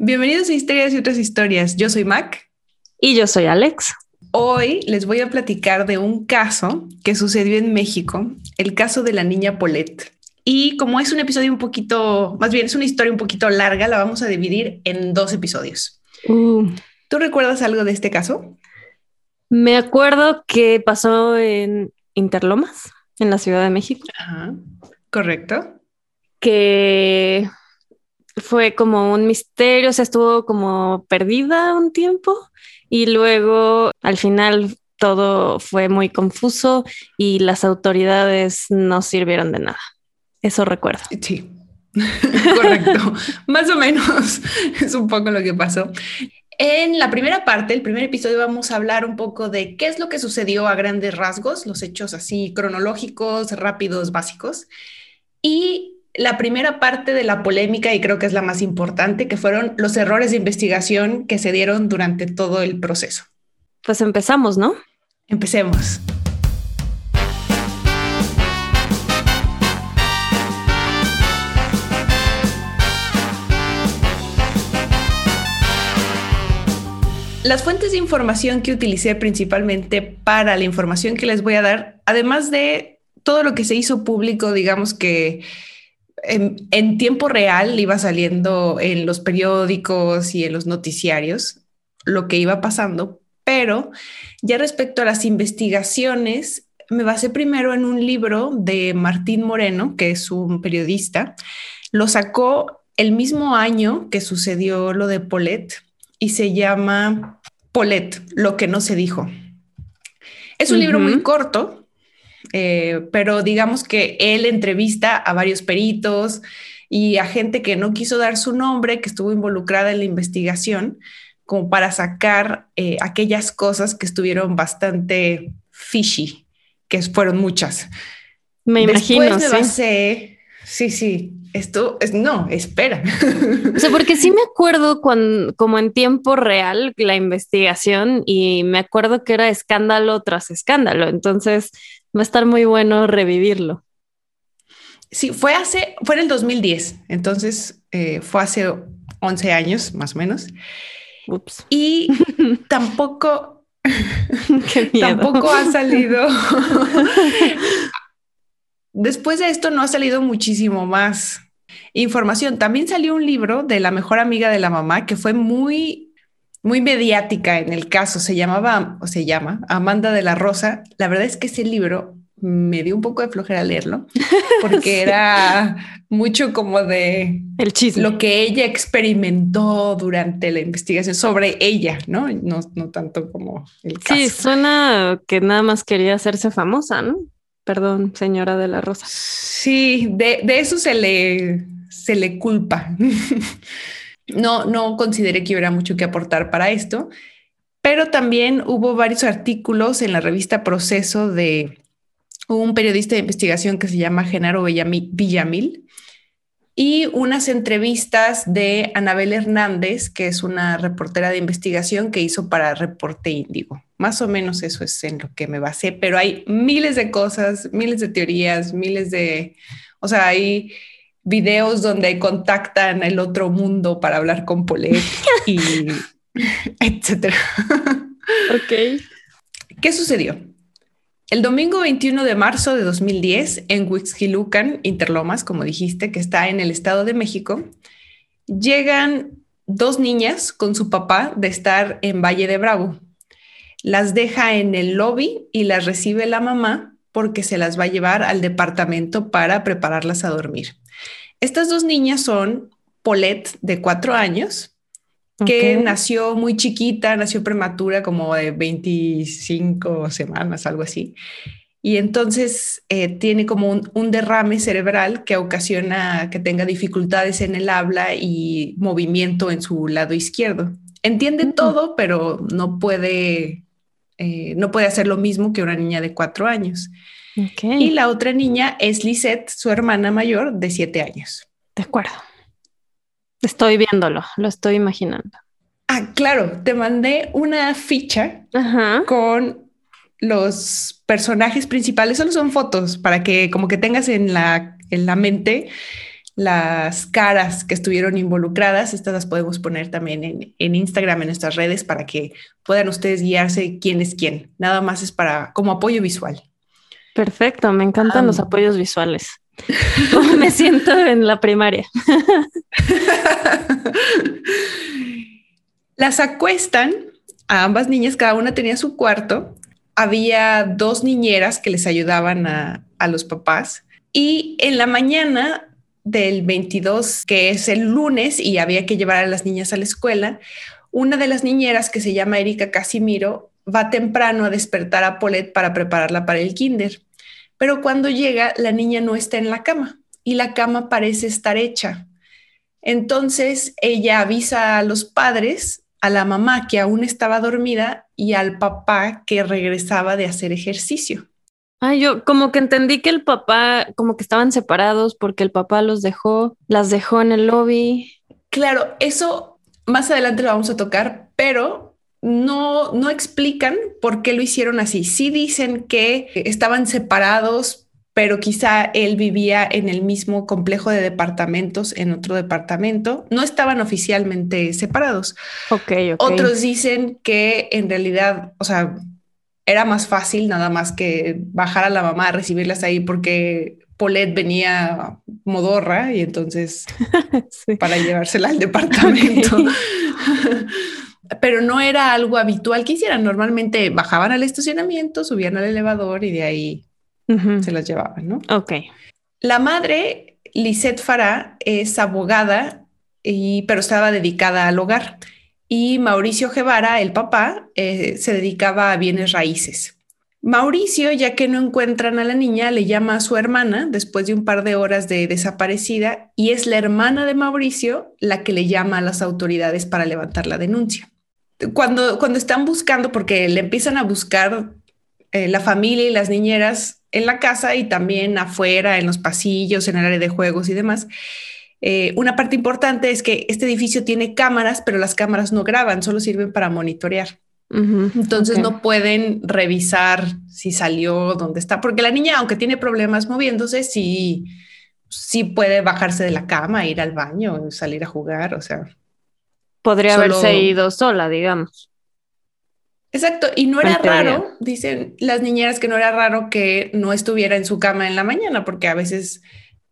Bienvenidos a Historias y otras historias. Yo soy Mac. Y yo soy Alex. Hoy les voy a platicar de un caso que sucedió en México, el caso de la niña Paulette. Y como es un episodio un poquito, más bien es una historia un poquito larga, la vamos a dividir en dos episodios. Uh. ¿Tú recuerdas algo de este caso? Me acuerdo que pasó en Interlomas, en la Ciudad de México. Ajá, correcto. Que fue como un misterio, o sea, estuvo como perdida un tiempo y luego al final todo fue muy confuso y las autoridades no sirvieron de nada. Eso recuerdo. Sí, correcto. Más o menos es un poco lo que pasó. En la primera parte, el primer episodio, vamos a hablar un poco de qué es lo que sucedió a grandes rasgos, los hechos así cronológicos, rápidos, básicos. Y la primera parte de la polémica, y creo que es la más importante, que fueron los errores de investigación que se dieron durante todo el proceso. Pues empezamos, ¿no? Empecemos. Las fuentes de información que utilicé principalmente para la información que les voy a dar, además de todo lo que se hizo público, digamos que en, tiempo real iba saliendo en los periódicos y en los noticiarios lo que iba pasando, pero ya respecto a las investigaciones, me basé primero en un libro de Martín Moreno, que es un periodista. Lo sacó el mismo año que sucedió lo de Polet y se llama Polet, lo que no se dijo. Es un libro muy corto, eh, pero digamos que él entrevista a varios peritos y a gente que no quiso dar su nombre, que estuvo involucrada en la investigación, como para sacar eh, aquellas cosas que estuvieron bastante fishy, que fueron muchas. Me imagino. Después me sí, sí, esto es no, espera. O sea, porque sí me acuerdo cuando, como en tiempo real, la investigación y me acuerdo que era escándalo tras escándalo. Entonces, Va a estar muy bueno revivirlo. Sí, fue hace, fue en el 2010, entonces eh, fue hace 11 años más o menos. Ups. Y tampoco, tampoco ha salido. Después de esto no ha salido muchísimo más información. También salió un libro de la mejor amiga de la mamá que fue muy muy mediática en el caso, se llamaba o se llama Amanda de la Rosa. La verdad es que ese libro me dio un poco de flojera leerlo porque era mucho como de el chisme. lo que ella experimentó durante la investigación sobre ella, ¿no? No, no tanto como el caso. Sí, suena que nada más quería hacerse famosa, ¿no? Perdón, señora de la Rosa. Sí, de, de eso se le, se le culpa. No, no consideré que hubiera mucho que aportar para esto, pero también hubo varios artículos en la revista Proceso de un periodista de investigación que se llama Genaro Villamil y unas entrevistas de Anabel Hernández, que es una reportera de investigación que hizo para Reporte Índigo. Más o menos eso es en lo que me basé, pero hay miles de cosas, miles de teorías, miles de, o sea, hay videos donde contactan el otro mundo para hablar con Polet y etcétera. Ok. ¿Qué sucedió? El domingo 21 de marzo de 2010, en Huixquilucan, Interlomas, como dijiste, que está en el Estado de México, llegan dos niñas con su papá de estar en Valle de Bravo. Las deja en el lobby y las recibe la mamá porque se las va a llevar al departamento para prepararlas a dormir. Estas dos niñas son Paulette, de cuatro años, que nació muy chiquita, nació prematura, como de 25 semanas, algo así. Y entonces eh, tiene como un, derrame cerebral que ocasiona que tenga dificultades en el habla y movimiento en su lado izquierdo. Entiende mm. todo, pero no puede, eh, no puede hacer lo mismo que una niña de cuatro años. Y la otra niña es Lisette, su hermana mayor de siete años. De acuerdo. Estoy viéndolo, lo estoy imaginando. Ah, claro, te mandé una ficha con los personajes principales, solo son fotos para que como que tengas en la, en la mente las caras que estuvieron involucradas. Estas las podemos poner también en, Instagram, en nuestras redes, para que puedan ustedes guiarse quién es quién. Nada más es para como apoyo visual. Perfecto, me encantan los apoyos visuales. me siento en la primaria. las acuestan a ambas niñas, cada una tenía su cuarto. Había dos niñeras que les ayudaban a, a los papás. Y en la mañana del 22, que es el lunes, y había que llevar a las niñas a la escuela, una de las niñeras, que se llama Erika Casimiro, va temprano a despertar a Paulette para prepararla para el kinder. Pero cuando llega, la niña no está en la cama y la cama parece estar hecha. Entonces ella avisa a los padres, a la mamá que aún estaba dormida y al papá que regresaba de hacer ejercicio. Ah, yo como que entendí que el papá, como que estaban separados porque el papá los dejó, las dejó en el lobby. Claro, eso más adelante lo vamos a tocar, pero no, no explican por qué lo hicieron así. Sí dicen que estaban separados, pero quizá él vivía en el mismo complejo de departamentos, en otro departamento. No estaban oficialmente separados. Ok, ok. Otros dicen que en realidad, o sea, era más fácil nada más que bajar a la mamá a recibirlas ahí porque Paulette venía modorra y entonces para llevársela al departamento. Pero no era algo habitual que hicieran. Normalmente bajaban al estacionamiento, subían al elevador y de ahí se las llevaban, ¿no? Ok. La madre, Lisette Farah, es abogada, y, pero estaba dedicada al hogar y Mauricio Guevara, el papá, eh, se dedicaba a bienes raíces. Mauricio, ya que no encuentran a la niña, le llama a su hermana después de un par de horas de desaparecida y es la hermana de Mauricio la que le llama a las autoridades para levantar la denuncia. Cuando, cuando están buscando, porque le empiezan a buscar eh, la familia y las niñeras en la casa y también afuera, en los pasillos, en el área de juegos y demás, eh, una parte importante es que este edificio tiene cámaras, pero las cámaras no graban, solo sirven para monitorear. Entonces no pueden revisar si salió, dónde está, porque la niña, aunque tiene problemas moviéndose, sí, sí puede bajarse de la cama, ir al baño, salir a jugar, o sea. Podría haberse ido sola, digamos. Exacto, y no era raro, dicen las niñeras que no era raro que no estuviera en su cama en la mañana, porque a veces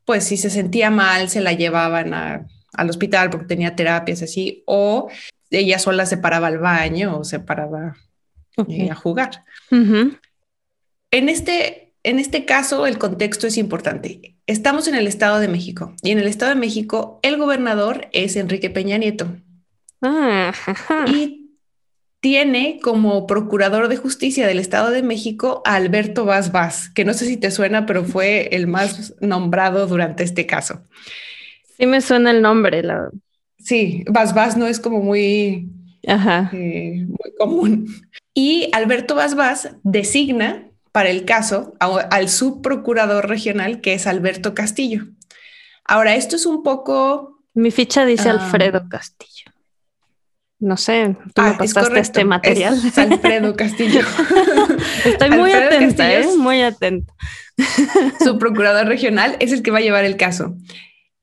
pues si se sentía mal, se la llevaban al hospital porque tenía terapias así, o ella sola se paraba al baño o se paraba eh, a jugar. en, este, en este caso, el contexto es importante. Estamos en el Estado de México y en el Estado de México el gobernador es Enrique Peña Nieto. Ah, y tiene como procurador de justicia del Estado de México a Alberto Vaz Vaz, que no sé si te suena, pero fue el más nombrado durante este caso. Sí me suena el nombre. La... Sí, Vaz Vaz no es como muy, eh, muy común. Y Alberto Vaz Vaz designa para el caso al subprocurador regional, que es Alberto Castillo. Ahora, esto es un poco... Mi ficha dice ah, Alfredo Castillo. No sé, tú me ah, pasaste este material. Es Alfredo Castillo. Estoy muy atenta, ¿eh? muy atenta. Su procurador regional es el que va a llevar el caso.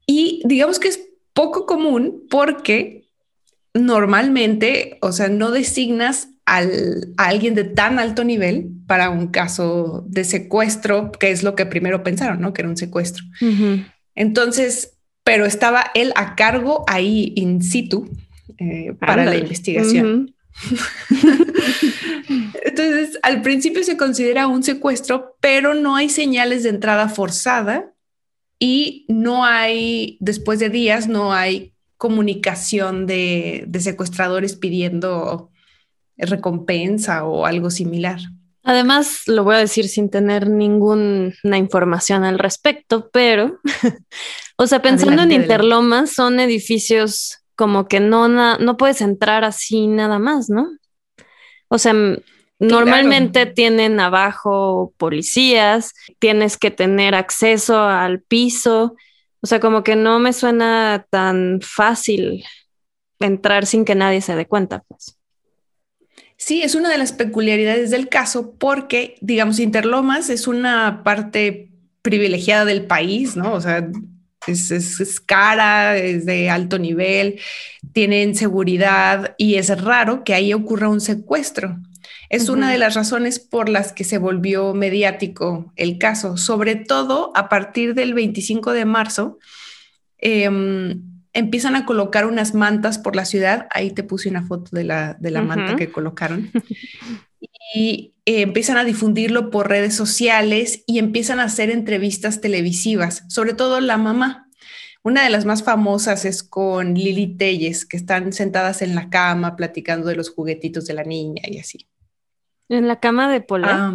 Y digamos que es poco común porque normalmente, o sea, no designas al, a alguien de tan alto nivel para un caso de secuestro, que es lo que primero pensaron, ¿no? Que era un secuestro. Entonces, pero estaba él a cargo ahí in situ eh, para la investigación. Entonces, al principio se considera un secuestro, pero no hay señales de entrada forzada y no hay, después de días, no hay comunicación de, de secuestradores pidiendo recompensa o algo similar. Además, lo voy a decir sin tener ninguna información al respecto, pero, o sea, pensando en Interlomas, son edificios como que no, no puedes entrar así nada más, ¿no? O sea, normalmente tienen abajo policías, tienes que tener acceso al piso, o sea, como que no me suena tan fácil entrar sin que nadie se dé cuenta, pues. Sí, es una de las peculiaridades del caso porque, digamos, Interlomas es una parte privilegiada del país, ¿no? O sea, es, cara, es de alto nivel, tienen seguridad y es raro que ahí ocurra un secuestro. Es una de las razones por las que se volvió mediático el caso, sobre todo a partir del 25 de marzo. Em, empiezan a colocar unas mantas por la ciudad. Ahí te puse una foto de la, de la manta que colocaron. y eh, empiezan a difundirlo por redes sociales y empiezan a hacer entrevistas televisivas, sobre todo la mamá. Una de las más famosas es con Lili Telles, que están sentadas en la cama platicando de los juguetitos de la niña y así. ¿En la cama de Polet? Ah,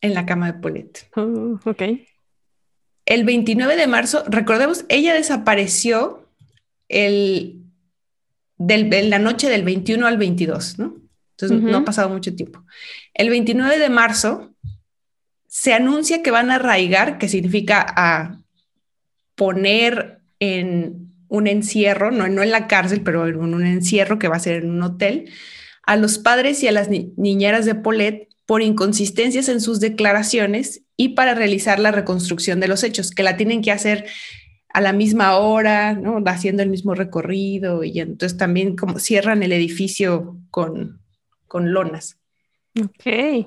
en la cama de Polet. Oh, ok. El 29 de marzo, recordemos, ella desapareció el, del, la noche del 21 al 22, ¿no? Entonces no ha pasado mucho tiempo. El 29 de marzo se anuncia que van a arraigar, que significa a poner en un encierro, no, no en la cárcel, pero en un encierro que va a ser en un hotel, a los padres y a las niñeras de Polet por inconsistencias en sus declaraciones y para realizar la reconstrucción de los hechos, que la tienen que hacer a la misma hora, ¿no? haciendo el mismo recorrido y entonces también como cierran el edificio con, con lonas. Ok.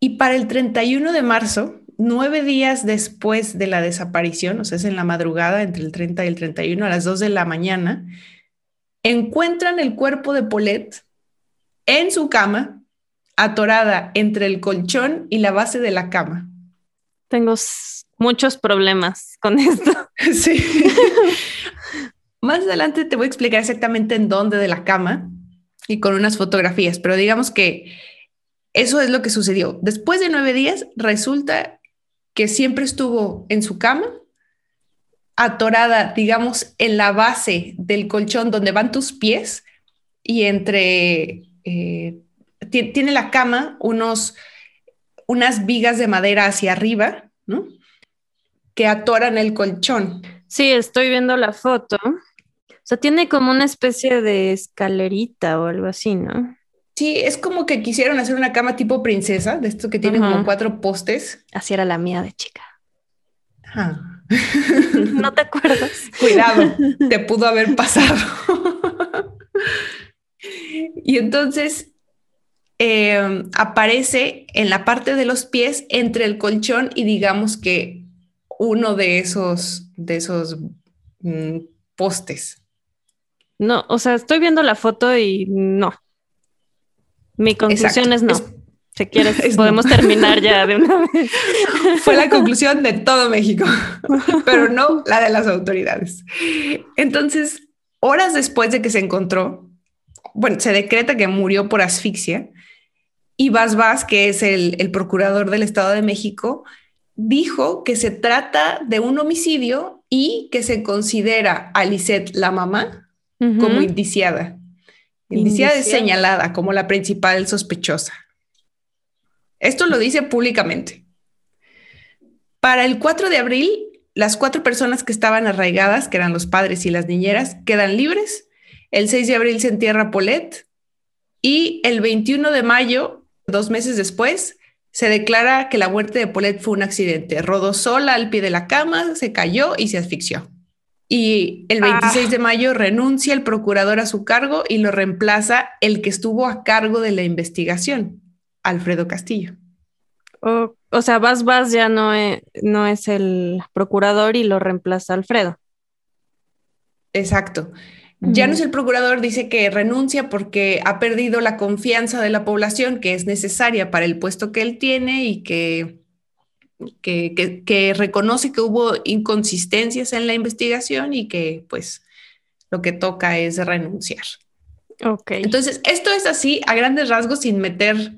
Y para el 31 de marzo, nueve días después de la desaparición, o sea, es en la madrugada entre el 30 y el 31 a las 2 de la mañana, encuentran el cuerpo de Paulette en su cama, atorada entre el colchón y la base de la cama. Tengo muchos problemas con esto. Sí. Más adelante te voy a explicar exactamente en dónde de la cama y con unas fotografías, pero digamos que eso es lo que sucedió. Después de nueve días, resulta que siempre estuvo en su cama, atorada, digamos, en la base del colchón donde van tus pies y entre, eh, tiene la cama unos, unas vigas de madera hacia arriba, ¿no? Que atoran el colchón. Sí, estoy viendo la foto. O sea, tiene como una especie de escalerita o algo así, ¿no? Sí, es como que quisieron hacer una cama tipo princesa, de esto que tiene como cuatro postes. Así era la mía de chica. ¿No te acuerdas? Cuidado, te pudo haber pasado. y entonces em, aparece en la parte de los pies entre el colchón y digamos que uno de esos, de esos mm, postes. No, o sea, estoy viendo la foto y no. Mi conclusión es no. si quieres, podemos terminar ya de una vez. Fue la conclusión de todo México, pero no la de las autoridades. Entonces, horas después de que se encontró, bueno, se decreta que murió por asfixia y Vaz Vaz, que es el, el procurador del Estado de México, dijo que se trata de un homicidio y que se considera a Lisette, la mamá, como indiciada. Indiciada es señalada como la principal sospechosa. Esto lo dice públicamente. Para el 4 de abril, las cuatro personas que estaban arraigadas, que eran los padres y las niñeras, quedan libres. El 6 de abril se entierra Polet y el 21 de mayo, dos meses después, se declara que la muerte de Polet fue un accidente. Rodó sola al pie de la cama, se cayó y se asfixió. Y el 26 ah. de mayo renuncia el procurador a su cargo y lo reemplaza el que estuvo a cargo de la investigación, Alfredo Castillo. o sea, Vas Vas ya no es, no es el procurador y lo reemplaza Alfredo. Exacto. Ya no es el procurador, dice que renuncia porque ha perdido la confianza de la población que es necesaria para el puesto que él tiene y que que, reconoce que hubo inconsistencias en la investigación y que pues lo que toca es renunciar. Ok. Entonces, esto es así a grandes rasgos sin meter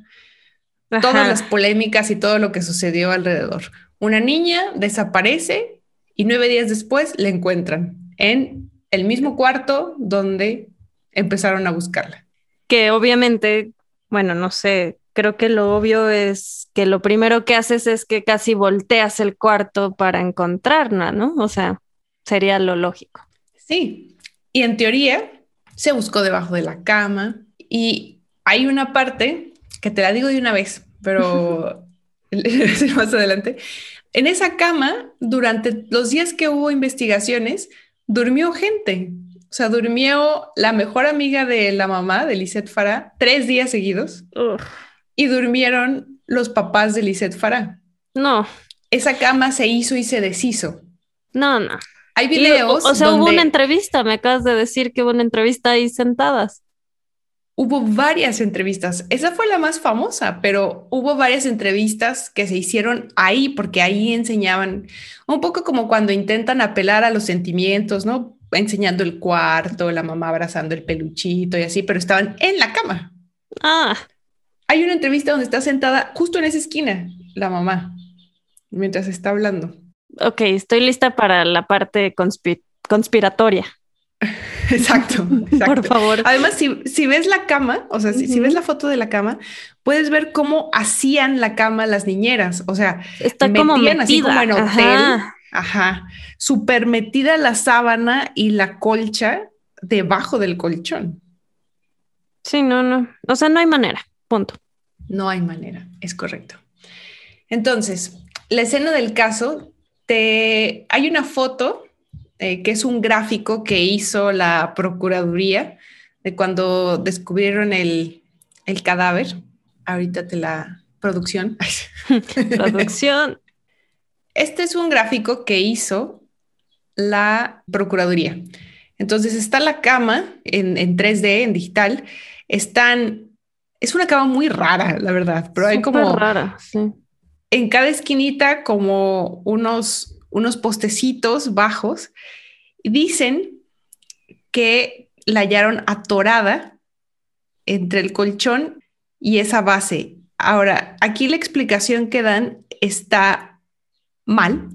todas las polémicas y todo lo que sucedió alrededor. Una niña desaparece y nueve días después la encuentran en el mismo cuarto donde empezaron a buscarla. Que obviamente, bueno, no sé, creo que lo obvio es que lo primero que haces es que casi volteas el cuarto para encontrarla, ¿no? O sea, sería lo lógico. Sí, y en teoría se buscó debajo de la cama y hay una parte que te la digo de una vez, pero más adelante, En esa cama, durante los días que hubo investigaciones, durmió gente. O sea, durmió la mejor amiga de la mamá, de Lisette Farah, tres días seguidos. Y durmieron los papás de Lisette Farah. No. Esa cama se hizo y se deshizo. No, no. Hay videos. o, sea, hubo una entrevista, me acabas de decir que hubo una entrevista ahí sentadas. Hubo varias entrevistas. Esa fue la más famosa, pero hubo varias entrevistas que se hicieron ahí porque ahí enseñaban un poco como cuando intentan apelar a los sentimientos, ¿no? Enseñando el cuarto, la mamá abrazando el peluchito y así, pero estaban en la cama. Ah. Hay una entrevista donde está sentada justo en esa esquina la mamá mientras está hablando. Ok, estoy lista para la parte conspiratoria. Exacto, Por favor. Además, si, ves la cama, o sea, si, ves la foto de la cama, puedes ver cómo hacían la cama las niñeras. O sea, está como metida. así como en hotel. Ajá. Súper metida la sábana y la colcha debajo del colchón. Sí, no, no. O sea, no hay manera. Punto. No hay manera, es correcto. Entonces, la escena del caso, te... hay una foto eh, que es un gráfico que hizo la Procuraduría de cuando descubrieron el, cadáver. Ahorita te la producción. producción. Este es un gráfico que hizo la Procuraduría. Entonces está la cama en, 3D, en digital. Están, es una cama muy rara, la verdad, pero hay como... rara, sí. En cada esquinita como unos unos postecitos bajos. Dicen que la hallaron atorada entre el colchón y esa base. Ahora, aquí la explicación que dan está mal,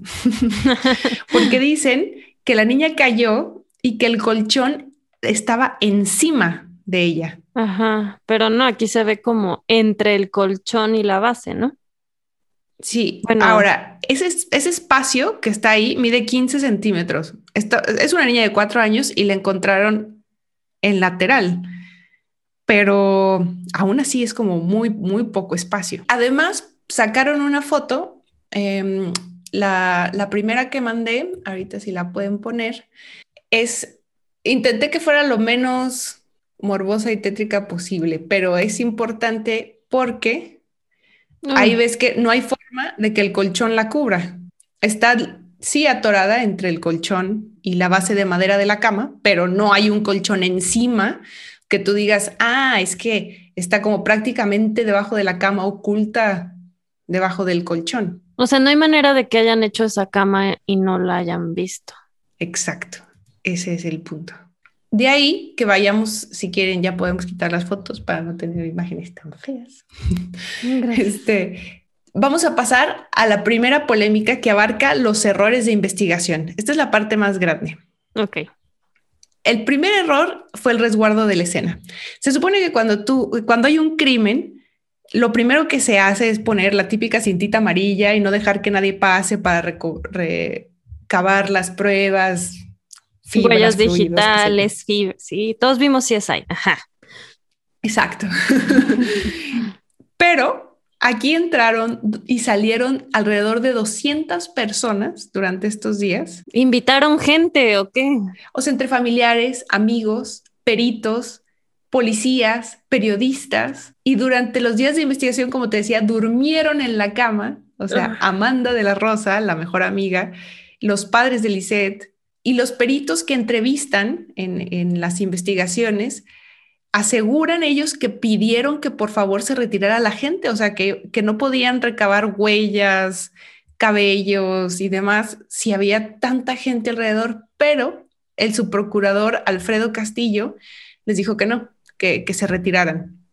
porque dicen que la niña cayó y que el colchón estaba encima de ella. Ajá, pero no, aquí se ve como entre el colchón y la base, ¿no? Sí, bueno. ahora, ese, ese espacio que está ahí mide 15 centímetros. es una niña de cuatro años y la encontraron en lateral, pero aún así es como muy, muy poco espacio. Además, sacaron una foto, em, la, la primera que mandé, ahorita si la pueden poner, es, intenté que fuera lo menos morbosa y tétrica posible, pero es importante porque Ahí ves que no hay forma de que el colchón la cubra. Está sí atorada entre el colchón y la base de madera de la cama, pero no hay un colchón encima que tú digas, ah, es que está como prácticamente debajo de la cama, oculta debajo del colchón. O sea, no hay manera de que hayan hecho esa cama y no la hayan visto. Exacto, ese es el punto. De ahí que vayamos, si quieren, ya podemos quitar las fotos para no tener imágenes tan feas. Este, vamos a pasar a la primera polémica que abarca los errores de investigación. Esta es la parte más grande. Ok. El primer error fue el resguardo de la escena. Se supone que cuando tú, cuando hay un crimen, lo primero que se hace es poner la típica cintita amarilla y no dejar que nadie pase para recabar las pruebas, huellas digitales, sí, todos vimos CSI. Ajá. Exacto. Pero aquí entraron y salieron alrededor de 200 personas durante estos días. ¿Invitaron gente o qué? O sea, entre familiares, amigos, peritos, policías, periodistas. Y durante los días de investigación, como te decía, durmieron en la cama. O sea, Amanda de la Rosa, la mejor amiga, los padres de Lisette, y los peritos que entrevistan en, las investigaciones aseguran ellos que pidieron que por favor se retirara la gente, o sea, que, no podían recabar huellas, cabellos y demás si había tanta gente alrededor, pero el subprocurador Alfredo Castillo les dijo que no, que, que, se retiraran.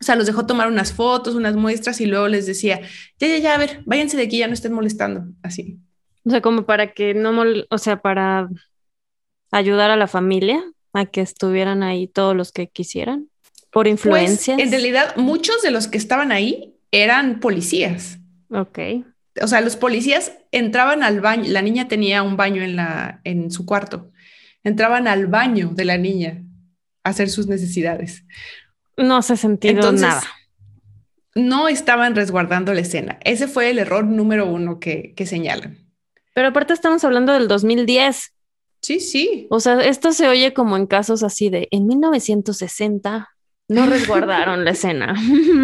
O sea, los dejó tomar unas fotos, unas muestras y luego les decía, ya, ya, ya, a ver, váyanse de aquí, ya no estén molestando, así. O sea, como para que no, o sea, para ayudar a la familia a que estuvieran ahí todos los que quisieran por pues, influencias. en realidad, muchos de los que estaban ahí eran policías. Ok. O sea, los policías entraban al baño, la niña tenía un baño en, la, en su cuarto, entraban al baño de la niña a hacer sus necesidades. No se sentido nada. no estaban resguardando la escena. Ese fue el error número uno que, que señalan. Pero aparte estamos hablando del 2010. Sí, sí. O sea, esto se oye como en casos así de en 1960 no resguardaron la escena.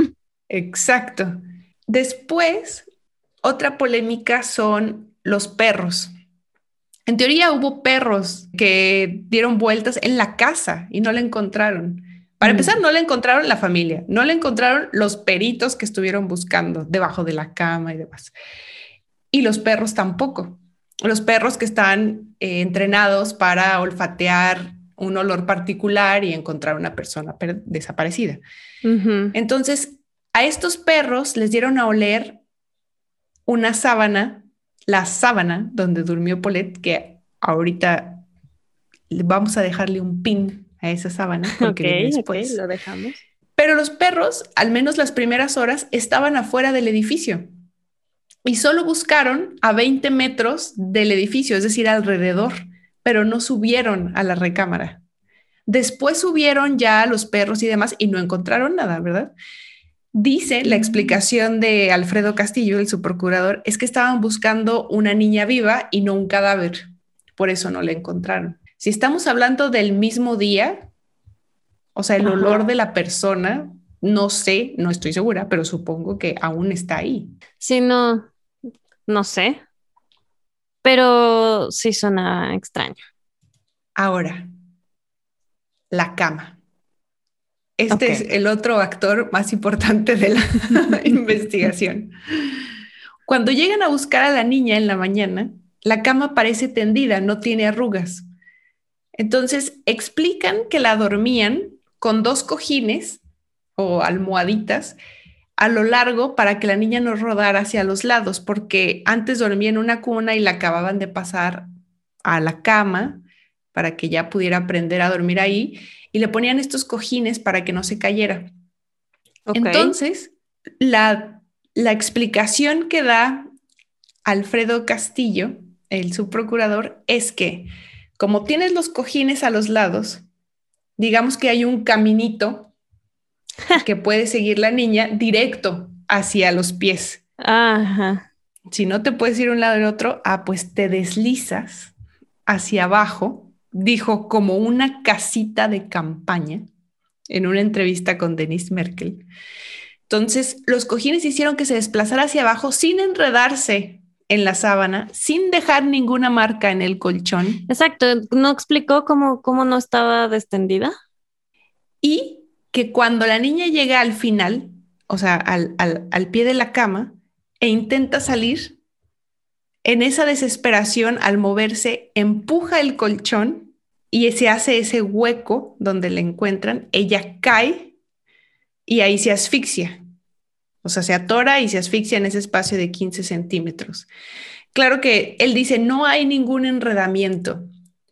Exacto. Después, otra polémica son los perros. En teoría hubo perros que dieron vueltas en la casa y no la encontraron. Para mm. empezar, no la encontraron la familia, no la encontraron los peritos que estuvieron buscando debajo de la cama y demás. Y los perros tampoco. Los perros que están eh, entrenados para olfatear un olor particular y encontrar una persona desaparecida. Entonces, a estos perros les dieron a oler una sábana la sábana donde durmió Paulette, que ahorita vamos a dejarle un pin a esa sábana porque después lo dejamos. Pero los perros, al menos las primeras horas, estaban afuera del edificio y solo buscaron a 20 metros del edificio, es decir, alrededor, pero no subieron a la recámara. Después subieron ya los perros y demás y no encontraron nada, ¿verdad? Dice la explicación de Alfredo Castillo, el subprocurador, es que estaban buscando una niña viva y no un cadáver. Por eso no la encontraron. Si estamos hablando del mismo día, o sea, el olor de la persona, no sé, no estoy segura, pero supongo que aún está ahí. Sí, no, no sé. Pero sí suena extraño. Ahora, la cama. Este es el otro actor más importante de la investigación. Cuando llegan a buscar a la niña en la mañana, la cama parece tendida, no tiene arrugas. Entonces explican que la dormían con dos cojines o almohaditas a lo largo para que la niña no rodara hacia los lados, porque antes dormía en una cuna y la acababan de pasar a la cama para que ya pudiera aprender a dormir ahí y le ponían estos cojines para que no se cayera. Entonces, la, la explicación que da Alfredo Castillo, el subprocurador, es que como tienes los cojines a los lados, digamos que hay un caminito que puede seguir la niña directo hacia los pies. Ajá. Si no te puedes ir un lado y otro, ah, pues te deslizas hacia abajo dijo como una casita de campaña en una entrevista con Denise Merkel. Entonces, los cojines hicieron que se desplazara hacia abajo sin enredarse en la sábana, sin dejar ninguna marca en el colchón. Exacto, no explicó cómo, cómo no estaba descendida. Y que cuando la niña llega al final, o sea, al, al pie de la cama, e intenta salir, en esa desesperación, al moverse, empuja el colchón y se hace ese hueco donde la encuentran, ella cae y ahí se asfixia. O sea, se atora y se asfixia en ese espacio de 15 centímetros. Claro que él dice, no hay ningún enredamiento,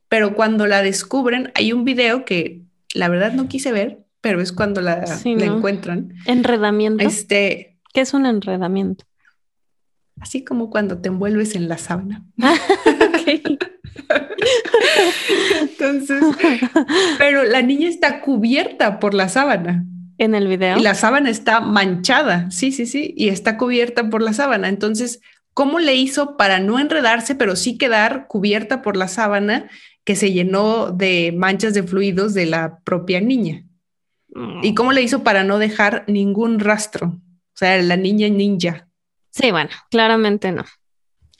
pero cuando la descubren, hay un video que la verdad no quise ver, pero es cuando la, encuentran. Enredamiento. Este, ¿Qué es un enredamiento? Así como cuando te envuelves en la sábana. Entonces, pero la niña está cubierta por la sábana. En el video. Y la sábana está manchada, sí, sí, sí, y está cubierta por la sábana. Entonces, ¿cómo le hizo para no enredarse, pero sí quedar cubierta por la sábana que se llenó de manchas de fluidos de la propia niña? ¿Y cómo le hizo para no dejar ningún rastro? O sea, la niña ninja. Sí, bueno, claramente no.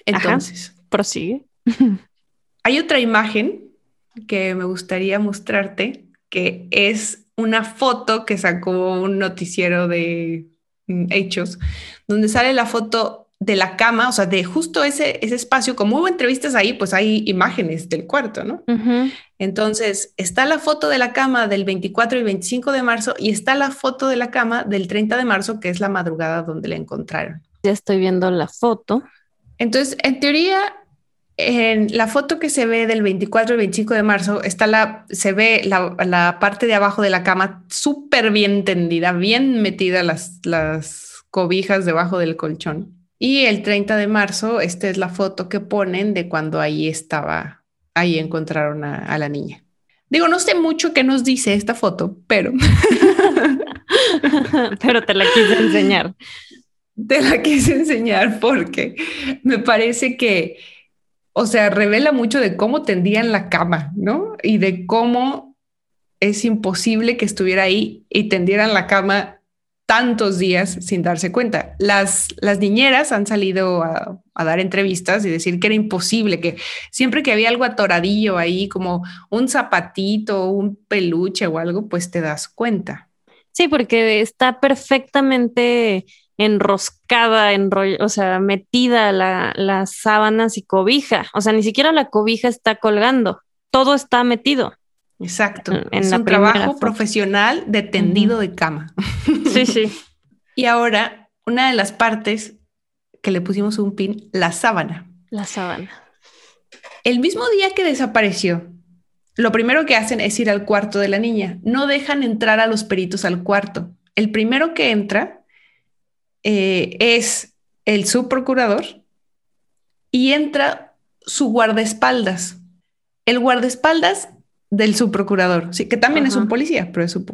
Entonces, prosigue. Hay otra imagen que me gustaría mostrarte, que es una foto que sacó un noticiero de mm, hechos, donde sale la foto de la cama, o sea, de justo ese, ese espacio. Como hubo entrevistas ahí, pues hay imágenes del cuarto, ¿no? Entonces, está la foto de la cama del 24 y 25 de marzo y está la foto de la cama del 30 de marzo, que es la madrugada donde la encontraron. Ya estoy viendo la foto. Entonces, en teoría, en la foto que se ve del 24 y 25 de marzo, está la, se ve la, parte de abajo de la cama súper bien tendida, bien metida las, las cobijas debajo del colchón. Y el 30 de marzo, esta es la foto que ponen de cuando ahí estaba, ahí encontraron a, a la niña. Digo, no sé mucho qué nos dice esta foto, pero... pero te la quise enseñar. Te la quise enseñar porque me parece que, o sea, revela mucho de cómo tendían la cama, ¿no? Y de cómo es imposible que estuviera ahí y tendieran la cama tantos días sin darse cuenta. Las, las niñeras han salido a, dar entrevistas y decir que era imposible, que siempre que había algo atoradillo ahí, como un zapatito, un peluche o algo, pues te das cuenta. Sí, porque está perfectamente enroscada, o sea, metida la, las sábanas y cobija. O sea, ni siquiera la cobija está colgando, todo está metido. Exacto. es un trabajo profesional de tendido de cama. Sí, sí. y ahora, una de las partes que le pusimos un pin, la sábana. La sábana. El mismo día que desapareció, lo primero que hacen es ir al cuarto de la niña. No dejan entrar a los peritos al cuarto. El primero que entra eh, es el subprocurador y entra su guardaespaldas. El guardaespaldas del subprocurador, sí, que también es un policía, pero es su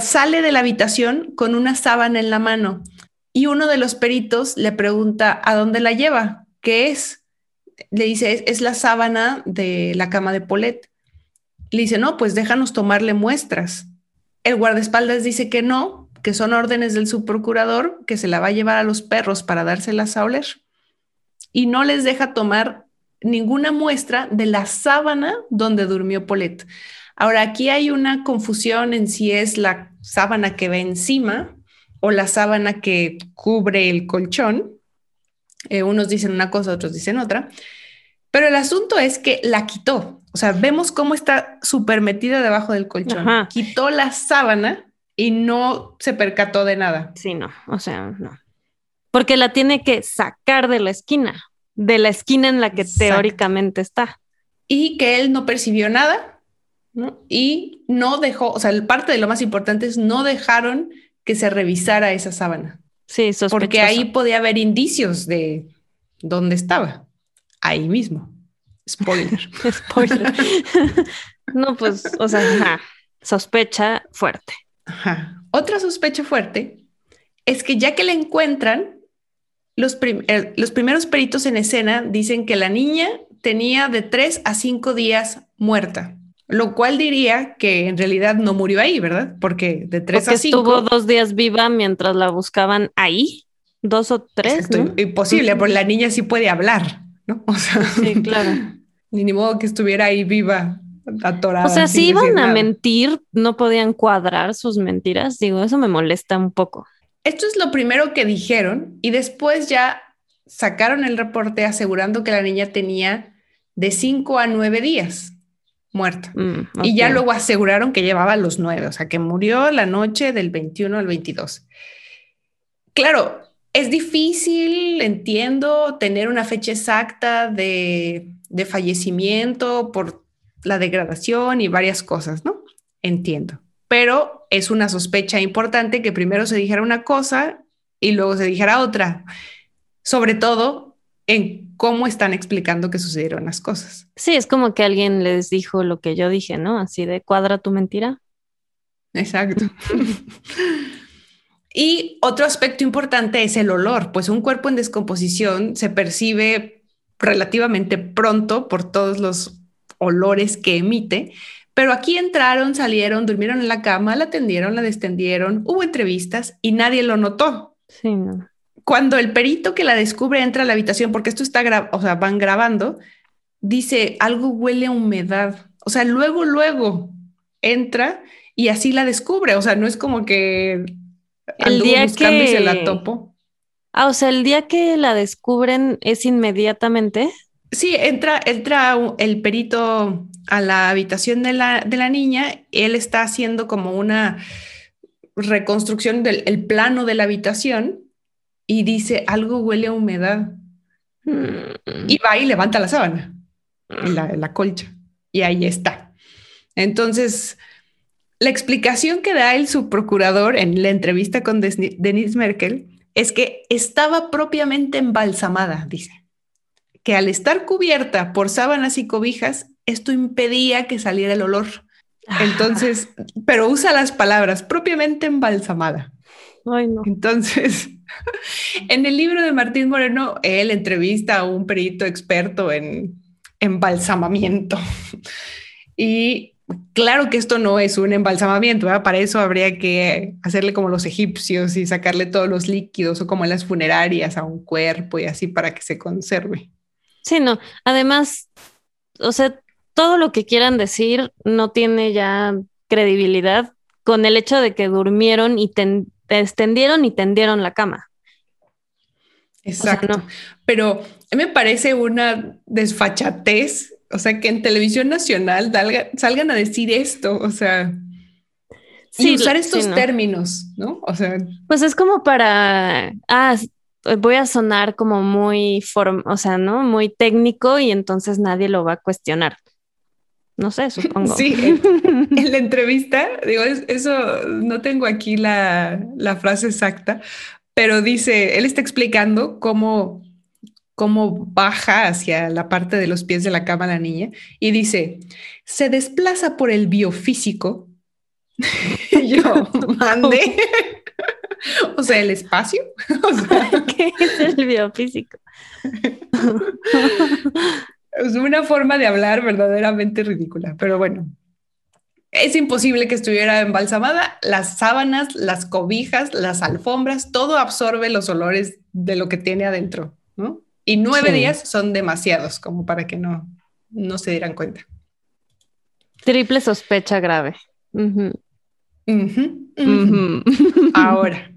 Sale de la habitación con una sábana en la mano y uno de los peritos le pregunta a dónde la lleva, qué es. Le dice, es, la sábana de la cama de Polet. Le dice, no, pues déjanos tomarle muestras. El guardaespaldas dice que no, que son órdenes del subprocurador, que se la va a llevar a los perros para dárselas a oler. Y no les deja tomar ninguna muestra de la sábana donde durmió Polet. Ahora, aquí hay una confusión en si es la sábana que va encima o la sábana que cubre el colchón. Eh, unos dicen una cosa, otros dicen otra. Pero el asunto es que la quitó. O sea, vemos cómo está súper metida debajo del colchón. Quitó la sábana y no se percató de nada. Sí, no, o sea, no. Porque la tiene que sacar de la esquina de la esquina en la que teóricamente está. Y que él no percibió nada y no dejó, o sea, parte de lo más importante es no dejaron que se revisara esa sábana. Sí, sospechoso. Porque ahí podía haber indicios de dónde estaba. Ahí mismo. Spoiler. Spoiler. no, pues, o sea, sospecha fuerte. Otra sospecha fuerte es que ya que la encuentran, los, eh, los primeros peritos en escena dicen que la niña tenía de tres a cinco días muerta, lo cual diría que en realidad no murió ahí, ¿verdad? Porque de tres a cinco. Estuvo dos días viva mientras la buscaban ahí, dos o tres. Imposible, porque la niña sí puede hablar, ¿no? O sea, sí, claro. Ni, modo que estuviera ahí viva, atorada. O sea, si iban a mentir, no podían cuadrar sus mentiras. Digo, eso me molesta un poco. Esto es lo primero que dijeron y después ya sacaron el reporte asegurando que la niña tenía de 5 a 9 días muerta. Mm, y ya luego aseguraron que llevaba los 9, o sea, que murió la noche del 21 al 22. Claro, es difícil, entiendo, tener una fecha exacta de, de fallecimiento por la degradación y varias cosas, ¿no? Entiendo pero es una sospecha importante que primero se dijera una cosa y luego se dijera otra, sobre todo en cómo están explicando que sucedieron las cosas. Sí, es como que alguien les dijo lo que yo dije, ¿no? Así de cuadra tu mentira. Exacto. y otro aspecto importante es el olor, pues un cuerpo en descomposición se percibe relativamente pronto por todos los olores que emite pero aquí entraron, salieron, durmieron en la cama, la atendieron, la destendieron, hubo entrevistas y nadie lo notó. Sí, Cuando el perito que la descubre entra a la habitación, porque esto está, o sea, van grabando, dice, algo huele a humedad. O sea, luego, luego entra y así la descubre. O sea, no es como que el día que se la topo. Ah, o sea, el día que la descubren es inmediatamente. Sí, entra, entra el perito a la habitación de la, de la niña, él está haciendo como una reconstrucción del el plano de la habitación y dice, algo huele a humedad. Mm. Y va y levanta la sábana, la, la colcha, y ahí está. Entonces, la explicación que da el subprocurador en la entrevista con Denise Merkel es que estaba propiamente embalsamada, dice, que al estar cubierta por sábanas y cobijas, esto impedía que saliera el olor. Entonces, pero usa las palabras propiamente embalsamada. Ay, no. Entonces, en el libro de Martín Moreno, él entrevista a un perito experto en embalsamamiento. Y claro que esto no es un embalsamamiento, para eso habría que hacerle como los egipcios y sacarle todos los líquidos o como en las funerarias a un cuerpo y así para que se conserve. Sí, no. Además, o sea, todo lo que quieran decir no tiene ya credibilidad con el hecho de que durmieron y extendieron y tendieron la cama. Exacto. Pero me parece una desfachatez, o sea, que en televisión nacional salgan a decir esto, o sea, y usar estos términos, ¿no? O sea, pues es como para, ah, voy a sonar como muy, o sea, ¿no? Muy técnico y entonces nadie lo va a cuestionar. No sé, supongo. Sí, en, la entrevista, digo, eso no tengo aquí la, frase exacta, pero dice, él está explicando cómo, cómo baja hacia la parte de los pies de la cama la niña y dice, se desplaza por el biofísico. yo, mande. o sea, el espacio. ¿Qué es el biofísico? Es una forma de hablar verdaderamente ridícula, pero bueno, es imposible que estuviera embalsamada. Las sábanas, las cobijas, las alfombras, todo absorbe los olores de lo que tiene adentro, ¿no? Y nueve días son demasiados como para que no, no se dieran cuenta. Triple sospecha grave. Ahora,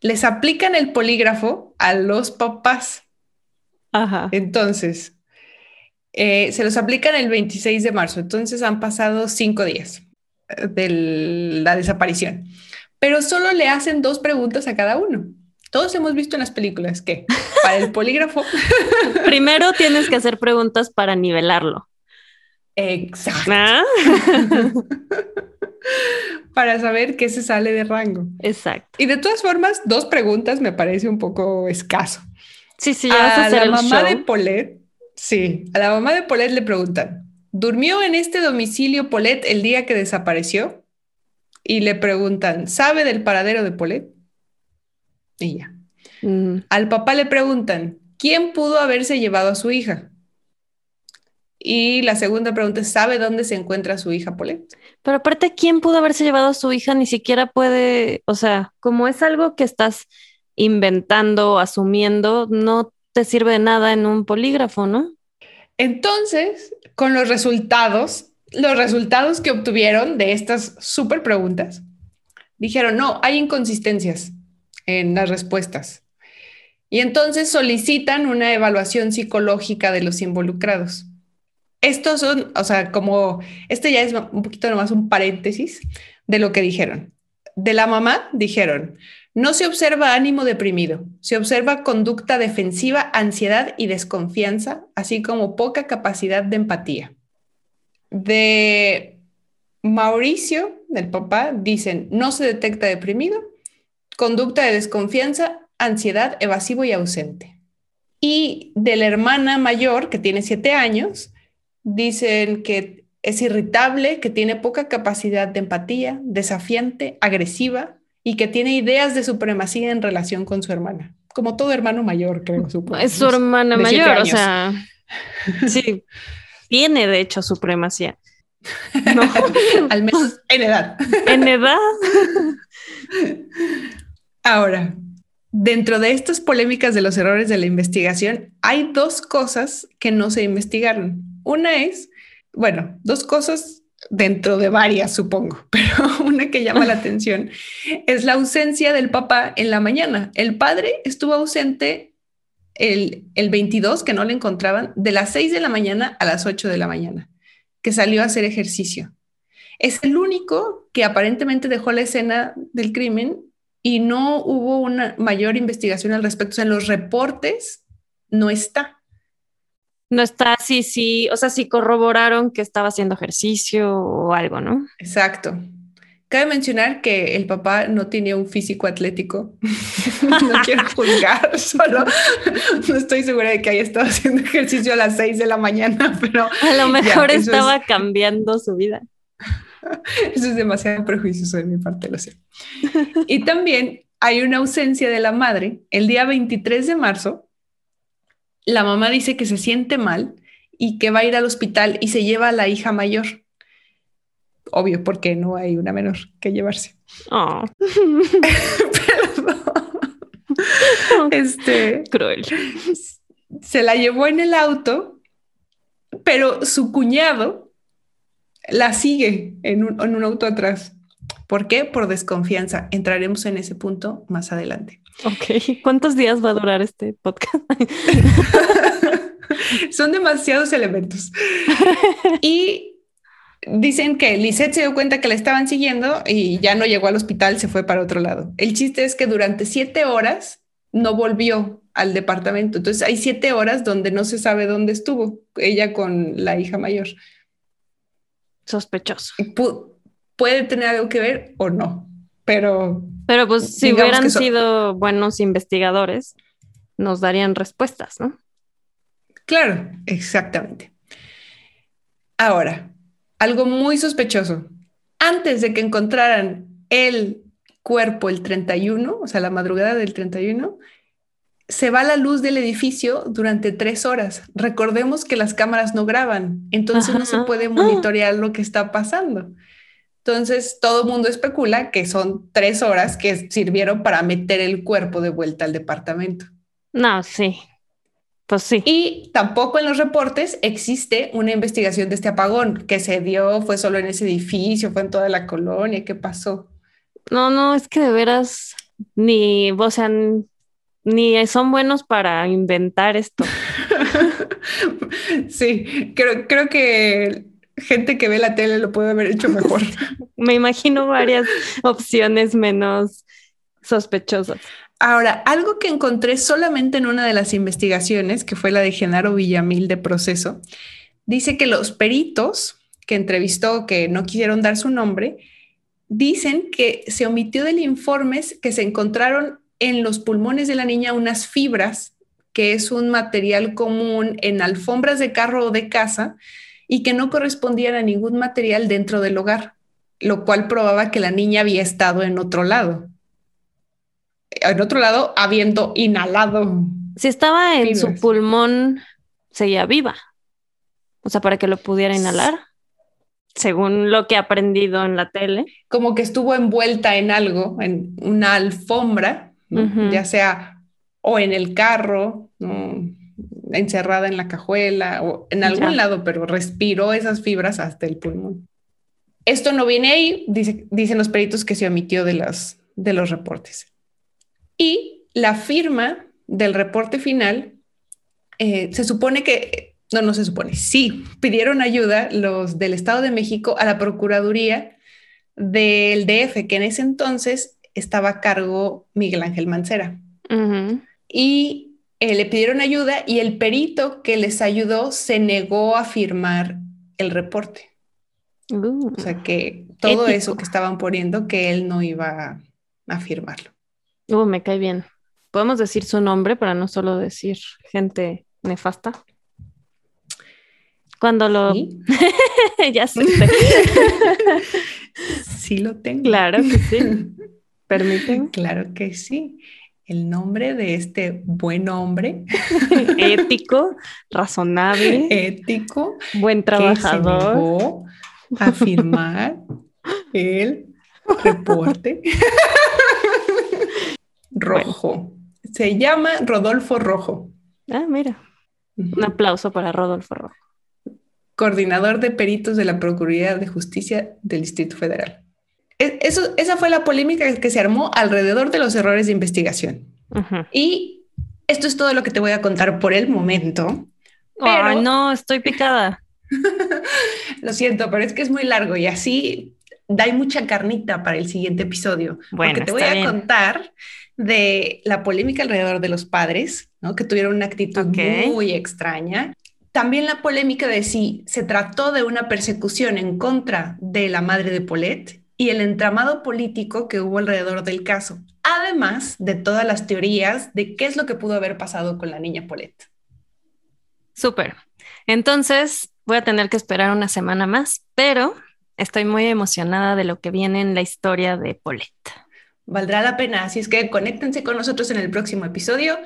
les aplican el polígrafo a los papás. Ajá. Entonces, eh, se los aplican el 26 de marzo, entonces han pasado cinco días eh, de la desaparición, pero solo le hacen dos preguntas a cada uno. Todos hemos visto en las películas que para el polígrafo. Primero tienes que hacer preguntas para nivelarlo. Exacto. ¿Ah? para saber qué se sale de rango. Exacto. Y de todas formas, dos preguntas me parece un poco escaso. Sí, sí, ya vas a, hacer la mamá de Polet Sí, a la mamá de Polet le preguntan, ¿durmió en este domicilio Polet el día que desapareció? Y le preguntan, ¿sabe del paradero de Polet? Y ya. Al papá le preguntan, ¿quién pudo haberse llevado a su hija? Y la segunda pregunta es, ¿sabe dónde se encuentra su hija Polet? Pero aparte, ¿quién pudo haberse llevado a su hija? Ni siquiera puede, o sea, como es algo que estás inventando, asumiendo, no te sirve de nada en un polígrafo, ¿no? Entonces, con los resultados, los resultados que obtuvieron de estas súper preguntas, dijeron, no, hay inconsistencias en las respuestas. Y entonces solicitan una evaluación psicológica de los involucrados. Estos son, o sea, como, este ya es un poquito nomás un paréntesis de lo que dijeron. De la mamá dijeron, no se observa ánimo deprimido, se observa conducta defensiva, ansiedad y desconfianza, así como poca capacidad de empatía. De Mauricio, del papá, dicen, no se detecta deprimido, conducta de desconfianza, ansiedad, evasivo y ausente. Y de la hermana mayor, que tiene siete años, dicen que es irritable, que tiene poca capacidad de empatía, desafiante, agresiva, y que tiene ideas de supremacía en relación con su hermana, como todo hermano mayor, creo. Supongo. Es su hermana mayor, o sea, sí, tiene de hecho supremacía. No. Al menos en edad. En edad. Ahora, dentro de estas polémicas de los errores de la investigación, hay dos cosas que no se investigaron. Una es, bueno, dos cosas dentro de varias, supongo, pero una que llama la atención es la ausencia del papá en la mañana. El padre estuvo ausente el, el 22, que no le encontraban, de las 6 de la mañana a las 8 de la mañana, que salió a hacer ejercicio. Es el único que aparentemente dejó la escena del crimen y no hubo una mayor investigación al respecto. O sea, en los reportes no está no está sí, sí, o sea, sí corroboraron que estaba haciendo ejercicio o algo, ¿no? Exacto. Cabe mencionar que el papá no tiene un físico atlético. no quiero juzgar, solo no estoy segura de que haya estado haciendo ejercicio a las 6 de la mañana, pero a lo mejor estaba cambiando su vida. Eso es demasiado prejuicioso de mi parte, lo sé. Y también hay una ausencia de la madre. El día 23 de marzo, la mamá dice que se siente mal y que va a ir al hospital y se lleva a la hija mayor. Obvio, porque no hay una menor que llevarse. Oh. este cruel. Se la llevó en el auto, pero su cuñado la sigue en un, en un auto atrás. ¿Por qué? Por desconfianza. Entraremos en ese punto más adelante. Ok. ¿Cuántos días va a durar este podcast? Son demasiados elementos. y dicen que Lisette se dio cuenta que la estaban siguiendo y ya no llegó al hospital, se fue para otro lado. El chiste es que durante siete horas no volvió al departamento. Entonces hay siete horas donde no se sabe dónde estuvo ella con la hija mayor. Sospechoso puede tener algo que ver o no, pero... Pero pues si hubieran sido buenos investigadores, nos darían respuestas, ¿no? Claro, exactamente. Ahora, algo muy sospechoso. Antes de que encontraran el cuerpo el 31, o sea, la madrugada del 31, se va la luz del edificio durante tres horas. Recordemos que las cámaras no graban, entonces no se puede monitorear lo que está pasando. Entonces, todo el mundo especula que son tres horas que sirvieron para meter el cuerpo de vuelta al departamento. No, sí. Pues sí. Y tampoco en los reportes existe una investigación de este apagón que se dio, fue solo en ese edificio, fue en toda la colonia, ¿qué pasó? No, no, es que de veras ni, o sea, ni son buenos para inventar esto. sí, creo, creo que gente que ve la tele lo puede haber hecho mejor. Me imagino varias opciones menos sospechosas. Ahora, algo que encontré solamente en una de las investigaciones, que fue la de Genaro Villamil de proceso, dice que los peritos que entrevistó, que no quisieron dar su nombre, dicen que se omitió del informe que se encontraron en los pulmones de la niña unas fibras, que es un material común en alfombras de carro o de casa, y que no correspondían a ningún material dentro del hogar, lo cual probaba que la niña había estado en otro lado. En otro lado, habiendo inhalado. Si estaba en su pulmón, seguía viva. O sea, para que lo pudiera inhalar, según lo que he aprendido en la tele. Como que estuvo envuelta en algo, en una alfombra, ya sea o en el carro, encerrada en la cajuela o en algún lado, pero respiró esas fibras hasta el pulmón. Esto no viene ahí, dicen los peritos que se omitió de, las, de los reportes. Y la firma del reporte final, eh, se supone que, no, no se supone, sí, pidieron ayuda los del Estado de México a la Procuraduría del DF, que en ese entonces estaba a cargo Miguel Ángel Mancera. Y eh, le pidieron ayuda y el perito que les ayudó se negó a firmar el reporte. o sea que todo eso que estaban poniendo, que él no iba a, firmarlo. Uh, me cae bien. ¿Podemos decir su nombre para no solo decir gente nefasta? Cuando lo... ¿Sí? ya sé. sí lo tengo. Claro que sí. Permiten. Claro que sí el nombre de este buen hombre. Ético, razonable. Ético. Buen trabajador. Que se a firmar el reporte. Rojo. Se llama Rodolfo Rojo. Ah, mira. Un aplauso para Rodolfo Rojo. Coordinador de peritos de la Procuraduría de Justicia del Distrito Federal. E, eso, esa fue la polémica que se armó alrededor de los errores de investigación. Y esto es todo lo que te voy a contar por el momento. Pero... no, estoy picada. lo siento, pero es que es muy largo y así da mucha carnita para el siguiente episodio. Bueno, porque te voy a contar de la polémica alrededor de los padres, ¿no? que tuvieron una actitud muy extraña. También la polémica de si se trató de una persecución en contra de la madre de Paulette y el entramado político que hubo alrededor del caso, además de todas las teorías de qué es lo que pudo haber pasado con la niña Paulette. Súper. Entonces, voy a tener que esperar una semana más, pero estoy muy emocionada de lo que viene en la historia de Paulette valdrá la pena. Así es que conéctense con nosotros en el próximo episodio.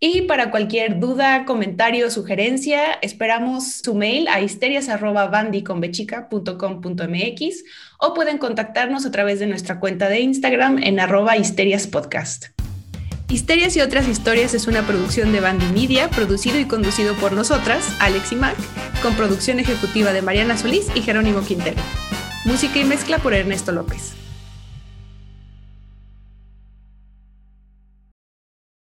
Y para cualquier duda, comentario, sugerencia, esperamos su mail a histerias.bandiconbechica.com.mx o pueden contactarnos a través de nuestra cuenta de Instagram en arroba histeriaspodcast. Histerias y otras historias es una producción de Bandy Media, producido y conducido por nosotras, Alex y Mac, con producción ejecutiva de Mariana Solís y Jerónimo Quintero. Música y mezcla por Ernesto López.